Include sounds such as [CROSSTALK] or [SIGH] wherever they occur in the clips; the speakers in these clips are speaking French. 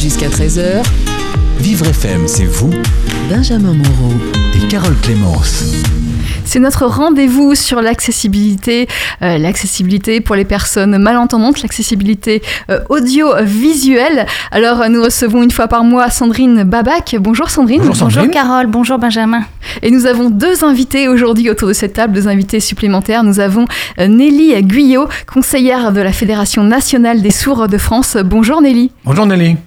Jusqu'à 13h, Vivre FM, c'est vous Benjamin Moreau. et Carole Clémence. C'est notre rendez-vous sur l'accessibilité, euh, l'accessibilité pour les personnes malentendantes, l'accessibilité euh, audiovisuelle. Alors nous recevons une fois par mois Sandrine Babac. Bonjour Sandrine. Bonjour Sandrine. Bonjour Carole, bonjour Benjamin. Et nous avons deux invités aujourd'hui autour de cette table, deux invités supplémentaires. Nous avons euh, Nelly Guyot, conseillère de la Fédération nationale des sourds de France. Bonjour Nelly. Bonjour Nelly.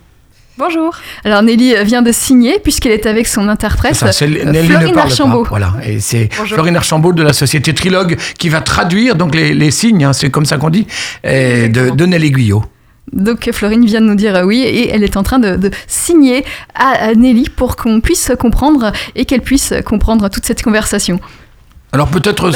Bonjour. Alors Nelly vient de signer puisqu'elle est avec son interprète C'est ça, c'est euh, Nelly ne Florine Archambault. pas. Voilà, et c'est Bonjour. Florine Archambault de la société Trilogue qui va traduire donc les, les signes, hein, c'est comme ça qu'on dit, euh, de, de Nelly Guyot. Donc Florine vient de nous dire euh, oui et elle est en train de, de signer à, à Nelly pour qu'on puisse comprendre et qu'elle puisse comprendre toute cette conversation. Alors peut-être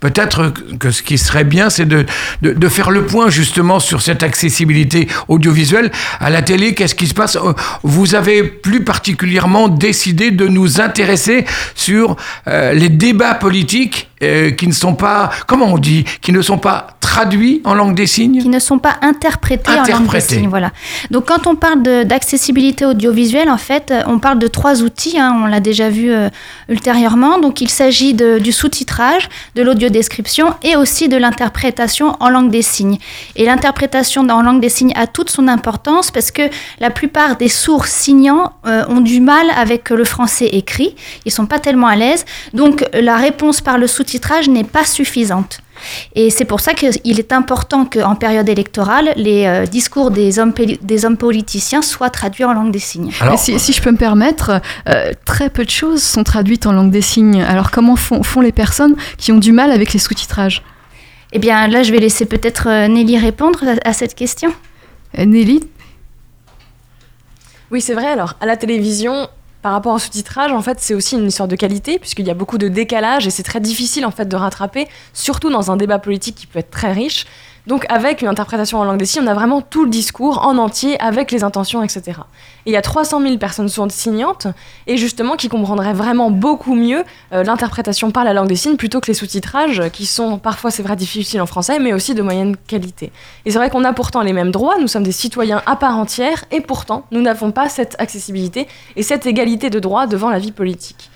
Peut-être que ce qui serait bien, c'est de, de, faire le point justement sur cette accessibilité audiovisuelle. À la télé, qu'est-ce qui se passe? Euh, Vous avez plus particulièrement décidé de nous intéresser sur euh, les débats politiques euh, qui ne sont pas, comment on dit, qui ne sont pas traduits en langue des signes Qui ne sont pas interprétés, en langue des signes. Voilà. Donc quand on parle d'accessibilité audiovisuelle, en fait, euh, on parle de trois outils. hein, on l'a déjà vu euh, ultérieurement. Donc il s'agit du sous-titrage, de l'audiodescription et aussi de l'interprétation en langue des signes. Et l'interprétation en langue des signes a toute son importance parce que la plupart des sourds signants euh, ont du mal avec le français écrit. Ils sont pas tellement à l'aise. Donc la réponse par le sous-titrage n'est pas suffisante. Et c'est pour ça qu'il est important qu'en période électorale, les euh, discours des hommes, poli- des hommes politiciens soient traduits en langue des signes. Si, si je peux me permettre, euh, très peu de choses sont traduites en langue des signes. Alors comment font, font les personnes qui ont du mal avec les sous-titrages? Eh bien là, je vais laisser peut-être euh, Nelly répondre à, à cette question. Euh, Nelly, Oui, c'est vrai. Alors, à la télévision, par rapport au sous-titrage, en fait, c'est aussi une histoire de qualité, puisqu'il y a beaucoup de décalage et c'est très difficile, en fait, de rattraper, surtout dans un débat politique qui peut être très riche. Donc, avec une interprétation en langue des signes, on a vraiment tout le discours en entier, avec les intentions, etc. Et il y a 300 000 personnes sourdes signantes, et justement, qui comprendraient vraiment beaucoup mieux euh, l'interprétation par la langue des signes plutôt que les sous-titrages, qui sont parfois, c'est vrai, difficiles en français, mais aussi de moyenne qualité. Et c'est vrai qu'on a pourtant les mêmes droits, nous sommes des citoyens à part entière, et pourtant, nous n'avons pas cette accessibilité et cette égalité de droits devant la vie politique.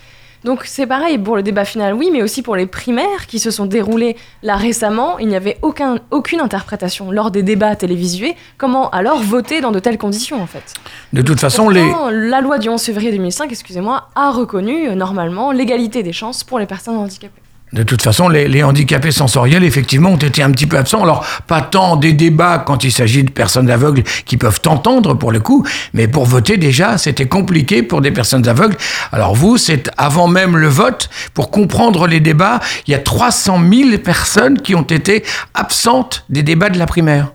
Donc c'est pareil pour le débat final, oui, mais aussi pour les primaires qui se sont déroulées là récemment, il n'y avait aucun, aucune interprétation lors des débats télévisués. Comment alors voter dans de telles conditions en fait? De toute façon, les, La loi du 11 février 2005, excusez-moi, a reconnu euh, normalement l'égalité des chances pour les personnes handicapées. De toute façon, les, les handicapés sensoriels, effectivement, ont été un petit peu absents. Alors, pas tant des débats quand il s'agit de personnes aveugles qui peuvent t'entendre pour le coup, mais pour voter déjà, c'était compliqué pour des personnes aveugles. Alors vous, c'est avant même le vote, pour comprendre les débats, il y a 300 000 personnes qui ont été absentes des débats de la primaire.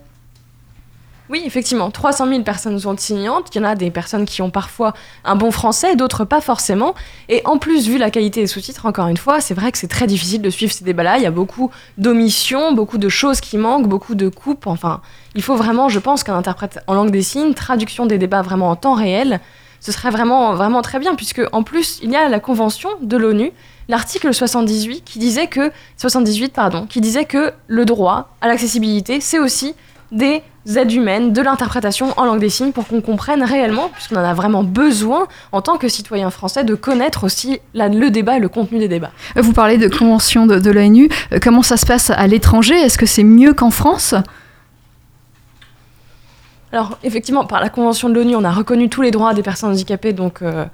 Oui, effectivement, 300 000 personnes sont signantes. Il y en a des personnes qui ont parfois un bon français, d'autres pas forcément. Et en plus, vu la qualité des sous-titres, encore une fois, c'est vrai que c'est très difficile de suivre ces débats-là. Il y a beaucoup d'omissions, beaucoup de choses qui manquent, beaucoup de coupes. Enfin, il faut vraiment, je pense, qu'un interprète en langue des signes, traduction des débats vraiment en temps réel, ce serait vraiment, très bien, puisque en plus, il y a la convention de l'ONU, l'article 78, qui disait que 78, pardon, qui disait que le droit à l'accessibilité, c'est aussi des aides humaines, de l'interprétation en langue des signes pour qu'on comprenne réellement, puisqu'on en a vraiment besoin en tant que citoyen français de connaître aussi la- le débat et le contenu des débats. vous parlez de convention de, de l'ONU. Euh, Comment ça se passe à l'étranger? Est-ce que c'est mieux qu'en France? Alors, effectivement, par la Convention de l'ONU, on a reconnu tous les droits des personnes handicapées, donc, euh,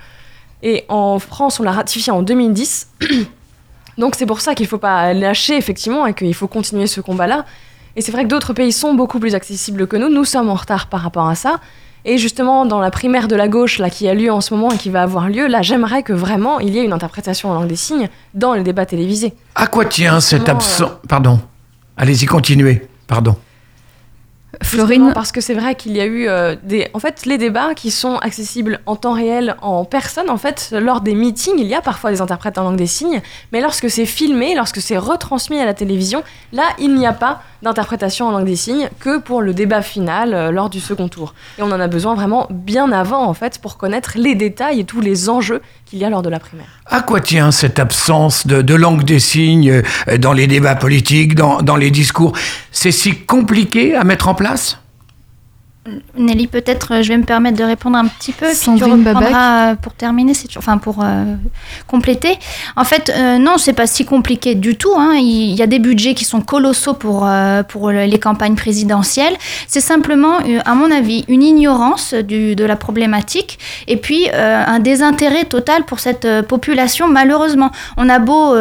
et en France, on l'a ratifié en 2010. [CLEARS THROAT] donc, c'est pour ça qu'il ne faut pas lâcher, effectivement, et qu'il faut continuer ce combat-là. Et c'est vrai que d'autres pays sont beaucoup plus accessibles que nous. Nous sommes en retard par rapport à ça. Et justement, dans la primaire de la gauche, là, qui a lieu en ce moment et qui va avoir lieu, là, j'aimerais que vraiment il y ait une interprétation en langue des signes dans les débats télévisés. À quoi tient cette Justement, absence Pardon. Allez-y, continuez. Pardon. Justement Florine parce que c'est vrai qu'il y a eu euh, des, en fait, les débats qui sont accessibles en temps réel, en personne. En fait, lors des meetings, il y a parfois des interprètes en langue des signes, mais lorsque c'est filmé, lorsque c'est retransmis à la télévision, là, il n'y a pas d'interprétation en langue des signes que pour le débat final euh, lors du second tour. Et on en a besoin vraiment bien avant, en fait, pour connaître les détails et tous les enjeux qu'il y a lors de la primaire. À quoi tient cette absence de, de langue des signes euh, dans les débats politiques, dans, dans les discours? C'est si compliqué à mettre en place? place. Nelly, peut-être je vais me permettre de répondre un petit peu, puis tu reprendras pour terminer, enfin pour compléter. En fait, non, c'est pas si compliqué du tout. Hein. Il y a des budgets qui sont colossaux pour, pour les campagnes présidentielles. C'est simplement, à mon avis, une ignorance du, de la problématique et puis un désintérêt total pour cette population. Malheureusement, on a beau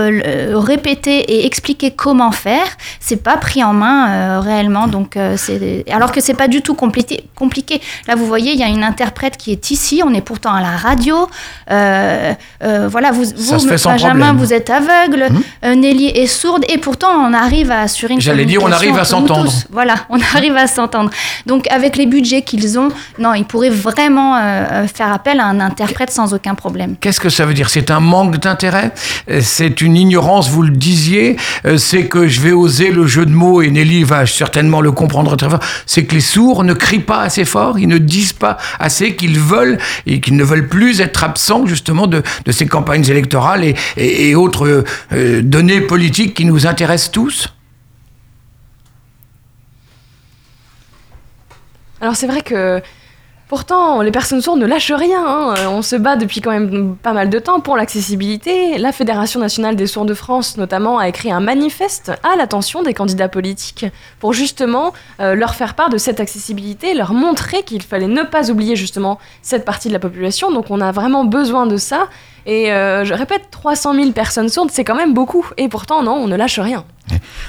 répéter et expliquer comment faire, c'est pas pris en main réellement. Donc, alors que c'est pas du tout compliqué, compliqué. Là, vous voyez, il y a une interprète qui est ici. On est pourtant à la radio. Euh, euh, voilà, vous, vous Benjamin, vous êtes aveugle. Hum. Euh, Nelly est sourde. Et pourtant, on arrive à assurer une J'allais dire, on arrive à s'entendre. Voilà, on [LAUGHS] arrive à s'entendre. Donc, avec les budgets qu'ils ont, non, ils pourraient vraiment faire appel à un interprète sans aucun problème. Qu'est-ce que ça veut dire? C'est un manque d'intérêt? C'est une ignorance, vous le disiez? C'est que je vais oser le jeu de mots et Nelly va certainement le comprendre très fort c'est que les sourds ne crient pas assez fort, ils ne disent pas assez qu'ils veulent et qu'ils ne veulent plus être absents justement de, ces campagnes électorales et, autres euh, données politiques qui nous intéressent tous. Alors c'est vrai que Pourtant, les personnes sourdes ne lâchent rien. Hein. On se bat depuis quand même pas mal de temps pour l'accessibilité. La Fédération nationale des sourds de France, notamment, a écrit un manifeste à l'attention des candidats politiques pour justement euh, leur faire part de cette accessibilité, leur montrer qu'il fallait ne pas oublier justement cette partie de la population. Donc on a vraiment besoin de ça. Et euh, je répète, 300 000 personnes sourdes, c'est quand même beaucoup. Et pourtant, non, on ne lâche rien.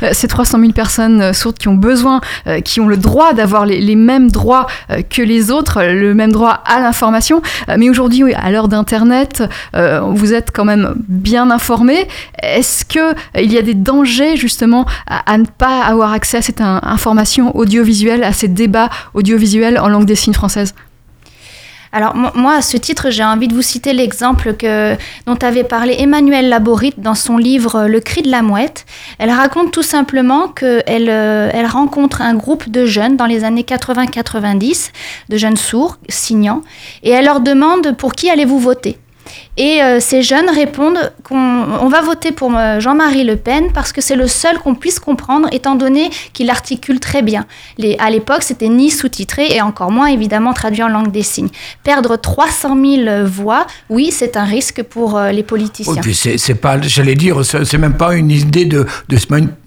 Euh, ces 300 000 personnes euh, sourdes qui ont besoin, qui ont le droit d'avoir les, mêmes droits que les autres, le même droit à l'information. mais aujourd'hui, à l'heure d'Internet, vous êtes quand même bien informés. Est-ce qu'il y a des dangers justement à, à, ne pas avoir accès à cette information audiovisuelle, à ces débats audiovisuels en langue des signes française alors moi, à ce titre, j'ai envie de vous citer l'exemple que, dont avait parlé Emmanuelle Laborit dans son livre Le cri de la mouette. Elle raconte tout simplement qu'elle euh, elle rencontre un groupe de jeunes dans les années 80-90, de jeunes sourds, signants, et elle leur demande pour qui allez-vous voter et euh, ces jeunes répondent qu'on va voter pour euh, Jean-Marie Le Pen parce que c'est le seul qu'on puisse comprendre, étant donné qu'il articule très bien. Les, à l'époque, c'était ni sous-titré et encore moins évidemment traduit en langue des signes. Perdre 300 000 voix, oui, c'est un risque pour euh, les politiciens. Puis c'est, pas, j'allais dire, c'est même pas une idée de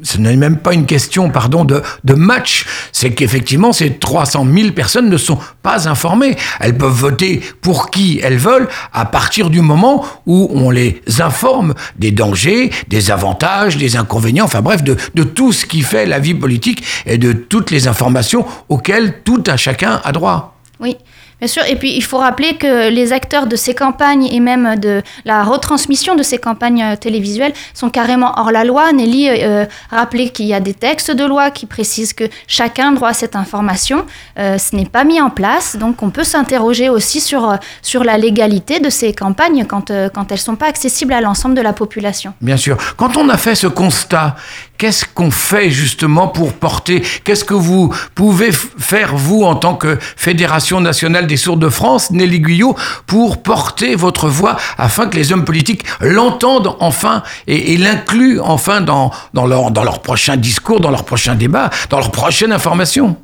ce n'est même pas une question, pardon, de, de match. C'est qu'effectivement, ces 300 000 personnes ne sont pas informées. Elles peuvent voter pour qui elles veulent à partir du moment où on les informe des dangers, des avantages, des inconvénients, enfin bref, de, de tout ce qui fait la vie politique et de toutes les informations auxquelles tout un chacun a droit. Oui. Bien sûr, et puis il faut rappeler que les acteurs de ces campagnes et même de la retransmission de ces campagnes euh, télévisuelles sont carrément hors la loi. Nelly euh, rappelait qu'il y a des textes de loi qui précisent que chacun droit à cette information. Euh, ce n'est pas mis en place, donc on peut s'interroger aussi sur, sur la légalité de ces campagnes quand, quand elles ne sont pas accessibles à l'ensemble de la population. Bien sûr. Quand on a fait ce constat, qu'est-ce qu'on fait justement pour porter, qu'est-ce que vous pouvez faire, vous, en tant que Fédération nationale des sourds de France, Nelly Guyot, pour porter votre voix afin que les hommes politiques l'entendent enfin et, l'incluent enfin dans, dans, leur, dans leur prochain discours, dans leur prochain débat, dans leur prochaine information.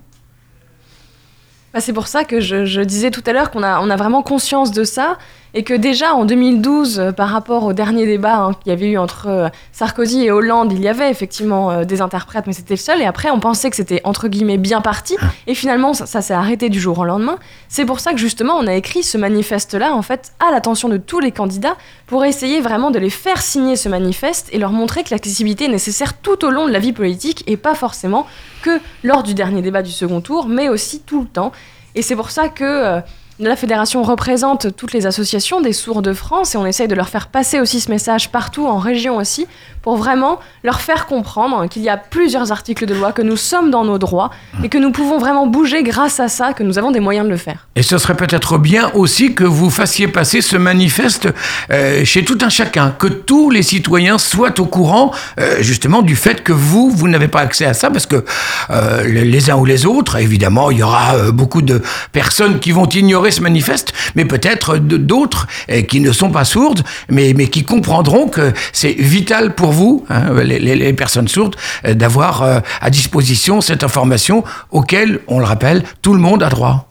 Bah, c'est pour ça que je, disais tout à l'heure qu'on a, on a vraiment conscience de ça et que déjà en 2012, euh, par rapport au dernier débat hein, qu'il y avait eu entre euh, Sarkozy et Hollande, il y avait effectivement euh, des interprètes, mais c'était le seul. Et après, on pensait que c'était entre guillemets bien parti. Ah. Et finalement, ça, s'est arrêté du jour au lendemain. C'est pour ça que justement, on a écrit ce manifeste-là, en fait, à l'attention de tous les candidats, pour essayer vraiment de les faire signer ce manifeste et leur montrer que l'accessibilité est nécessaire tout au long de la vie politique et pas forcément que lors du dernier débat du second tour, mais aussi tout le temps. Et c'est pour ça que la fédération représente toutes les associations des sourds de France et on essaye de leur faire passer aussi ce message partout en région aussi pour vraiment leur faire comprendre qu'il y a plusieurs articles de loi, que nous sommes dans nos droits et que nous pouvons vraiment bouger grâce à ça, que nous avons des moyens de le faire. Et ce serait peut-être bien aussi que vous fassiez passer ce manifeste euh, chez tout un chacun, que tous les citoyens soient au courant euh, justement du fait que vous, vous n'avez pas accès à ça, parce que euh, les uns ou les autres, évidemment, il y aura beaucoup de personnes qui vont ignorer ignorer ce manifeste, mais peut-être d'autres qui ne sont pas sourdes, mais, mais qui comprendront que c'est vital pour vous, hein, les, les, personnes sourdes, d'avoir à disposition cette information auquel, on le rappelle, tout le monde a droit.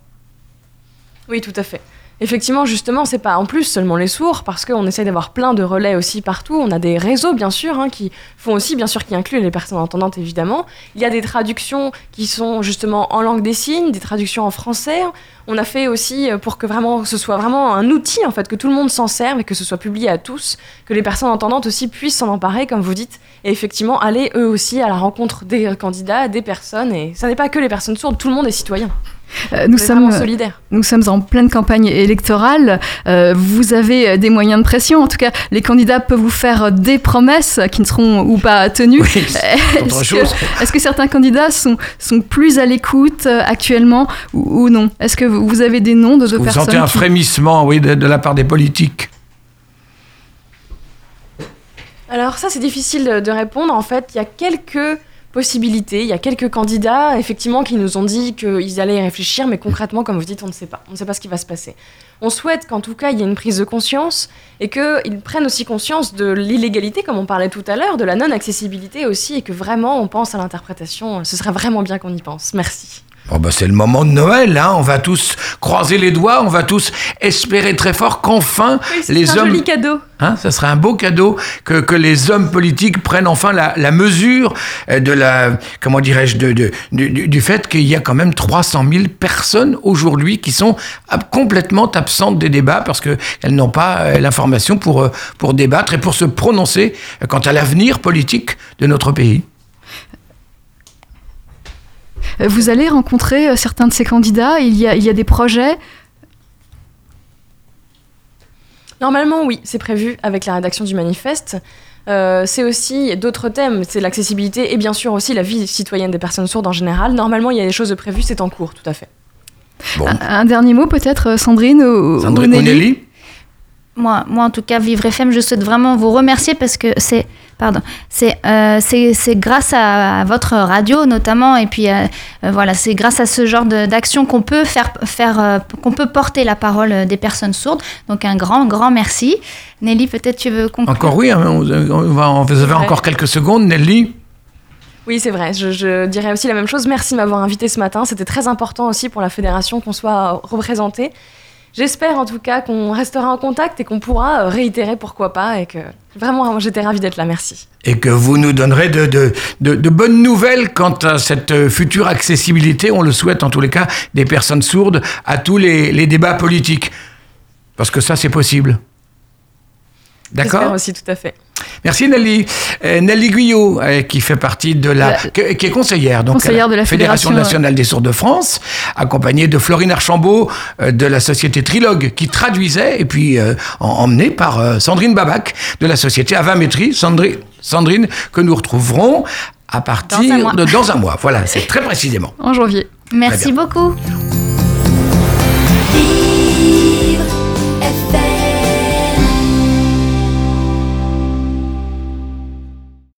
Oui, tout à fait. Effectivement, justement, c'est pas en plus seulement les sourds, parce qu'on essaie d'avoir plein de relais aussi partout. On a des réseaux, bien sûr, hein, qui font aussi, bien sûr, qui incluent les personnes entendantes, évidemment. Il y a des traductions qui sont justement en langue des signes, des traductions en français. On a fait aussi euh, pour que vraiment ce soit vraiment un outil, en fait, que tout le monde s'en serve et que ce soit publié à tous, que les personnes entendantes aussi puissent s'en emparer, comme vous dites, et effectivement aller eux aussi à la rencontre des candidats, des personnes. Et ça n'est pas que les personnes sourdes, tout le monde est citoyen. Euh, nous, sommes, nous sommes en pleine campagne électorale. Euh, vous avez des moyens de pression. En tout cas, les candidats peuvent vous faire des promesses qui ne seront ou pas tenues. [LAUGHS] Est-ce que, certains candidats sont, sont plus à l'écoute euh, actuellement ou, non? Est-ce que vous avez des noms de, personnes Vous sentez un frémissement oui, de, de la part des politiques alors ça, c'est difficile de répondre. En fait, il y a quelques possibilités. Il y a quelques candidats, effectivement, qui nous ont dit qu'ils allaient y réfléchir, mais concrètement, comme vous dites, on ne sait pas. On ne sait pas ce qui va se passer. On souhaite qu'en tout cas, il y ait une prise de conscience et qu'ils prennent aussi conscience de l'illégalité, comme on parlait tout à l'heure, de la non-accessibilité aussi, et que vraiment, on pense à l'interprétation. Ce serait vraiment bien qu'on y pense. Merci. Bon bah c'est le moment de Noël, hein. on va tous croiser les doigts, on va tous espérer très fort qu'enfin les un hommes... Joli cadeau. Hein, ça serait un beau cadeau que, que les hommes politiques prennent enfin la, la mesure euh, de la... comment dirais-je de, de, du, du, fait qu'il y a quand même 300 000 personnes aujourd'hui qui sont complètement absentes des débats parce qu'elles n'ont pas euh, l'information pour, euh, pour débattre et pour se prononcer quant à l'avenir politique de notre pays. Euh, vous allez rencontrer euh, certains de ces candidats il y a, il y a des projets Normalement, oui, c'est prévu avec la rédaction du manifeste. Euh, c'est aussi d'autres thèmes, c'est l'accessibilité et bien sûr aussi la vie citoyenne des personnes sourdes en général. Normalement, il y a des choses prévues, c'est en cours, tout à fait. Un, dernier mot peut-être, Sandrine ou, Sandrine Nelly moi, moi, en tout cas, Vivre FM, je souhaite vraiment vous remercier parce que c'est, pardon, c'est, euh, c'est, grâce à, votre radio notamment, et puis euh, euh, voilà, c'est grâce à ce genre d'action qu'on peut faire, faire qu'on peut porter la parole des personnes sourdes. Donc un grand, grand merci. Nelly, peut-être tu veux conclure? Encore oui, hein, on, va, vous avez encore quelques secondes, Nelly. Oui, c'est vrai. Je, je, dirais aussi la même chose. Merci de m'avoir invité ce matin. C'était très important aussi pour la fédération qu'on soit représenté. J'espère en tout cas qu'on restera en contact et qu'on pourra euh, réitérer pourquoi pas et que vraiment j'étais ravie d'être là, merci. Et que vous nous donnerez de, de, de, bonnes nouvelles quant à cette euh, future accessibilité, on le souhaite en tous les cas, des personnes sourdes à tous les, les débats politiques. Parce que ça c'est possible. D'accord? aussi, tout à fait. Merci Nelly. Euh, Nelly Guyot, euh, qui fait partie de la, qui, est conseillère, donc conseillère de la Fédération, nationale des sourds de France, accompagnée de Florine Archambault euh, de la société Trilogue, qui traduisait, et puis emmenée par Sandrine Babac de la société Avamétrie. Sandrine, Sandrine, que nous retrouverons à partir de dans un mois. Voilà, c'est très précisément. En janvier. Merci beaucoup.